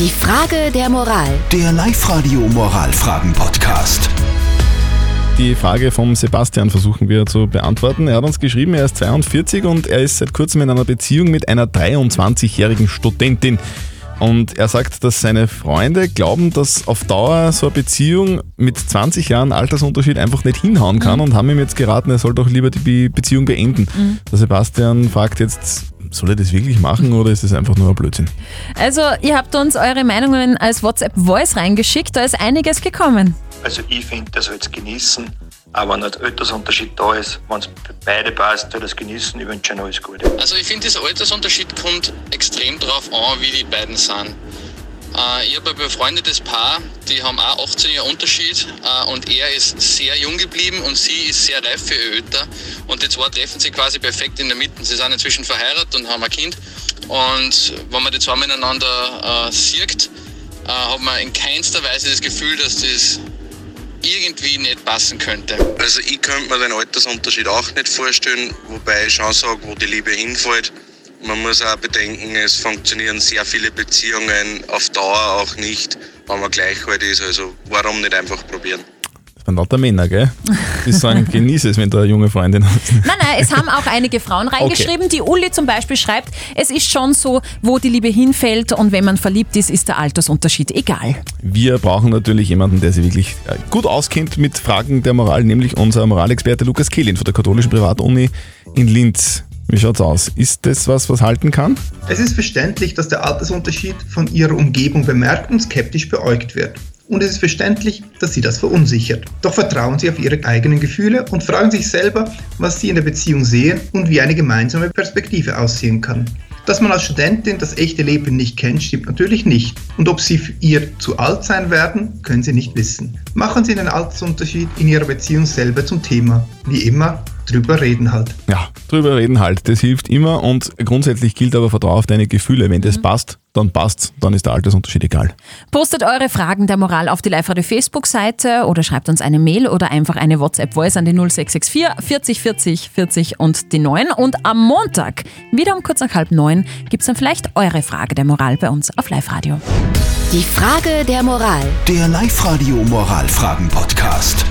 Die Frage der Moral. Der Live-Radio Moralfragen-Podcast. Die Frage vom Sebastian versuchen wir zu beantworten. Er hat uns geschrieben, er ist 42 und er ist seit kurzem in einer Beziehung mit einer 23-jährigen Studentin. Und er sagt, dass seine Freunde glauben, dass auf Dauer so eine Beziehung mit 20 Jahren Altersunterschied einfach nicht hinhauen kann und haben ihm jetzt geraten, er soll doch lieber die Beziehung beenden. Der Sebastian fragt jetzt, soll er das wirklich machen oder ist das einfach nur ein Blödsinn? Also, ihr habt uns eure Meinungen als WhatsApp-Voice reingeschickt, da ist einiges gekommen. Also ich finde, der soll es genießen, aber wenn ein Altersunterschied da ist, wenn es für beide passt, soll es genießen. Ich wünsche ihnen alles Gute. Also ich finde, dieser Altersunterschied kommt extrem drauf an, wie die beiden sind. Äh, ich habe ein befreundetes Paar, die haben auch 18 Jahre Unterschied äh, und er ist sehr jung geblieben und sie ist sehr reif für ihr Alter. Und die zwei treffen sich quasi perfekt in der Mitte. Sie sind inzwischen verheiratet und haben ein Kind. Und wenn man die zwei miteinander äh, sieht, äh, hat man in keinster Weise das Gefühl, dass das irgendwie nicht passen könnte. Also ich könnte mir den Altersunterschied auch nicht vorstellen, wobei ich schon sage, wo die Liebe hinfällt. Man muss auch bedenken, es funktionieren sehr viele Beziehungen auf Dauer auch nicht, wenn man gleich alt ist. Also warum nicht einfach probieren? Das waren lauter Männer, gell? Die sagen, genieße es, wenn du eine junge Freundin hast. Nein, nein, es haben auch einige Frauen reingeschrieben. Die Uli zum Beispiel schreibt, es ist schon so, wo die Liebe hinfällt und wenn man verliebt ist, ist der Altersunterschied egal. Wir brauchen natürlich jemanden, der sich wirklich äh, gut auskennt mit Fragen der Moral, nämlich unser Moralexperte Lukas Kehlin von der katholischen Privatuni in Linz. Wie schaut's aus? Ist das was, was halten kann? Es ist verständlich, dass der Altersunterschied von ihrer Umgebung bemerkt und skeptisch beäugt wird. Und es ist verständlich, dass sie das verunsichert. Doch vertrauen sie auf ihre eigenen Gefühle und fragen sich selber, was sie in der Beziehung sehen und wie eine gemeinsame Perspektive aussehen kann. Dass man als Studentin das echte Leben nicht kennt, stimmt natürlich nicht. Und ob sie für ihr zu alt sein werden, können sie nicht wissen. Machen Sie den Altersunterschied in Ihrer Beziehung selber zum Thema. Wie immer, drüber reden halt. Ja, drüber reden halt. Das hilft immer und grundsätzlich gilt aber Vertrau auf deine Gefühle. Wenn das passt, dann passt's. Dann ist der Altersunterschied egal. Postet eure Fragen der Moral auf die Live-Radio Facebook-Seite oder schreibt uns eine Mail oder einfach eine WhatsApp-Voice an die 0664 40 40 40 und die 9. Und am Montag, wieder um kurz nach halb neun, gibt's dann vielleicht eure Frage der Moral bei uns auf Live-Radio. Die Frage der Moral. Der Live-Radio Moralfragen-Podcast.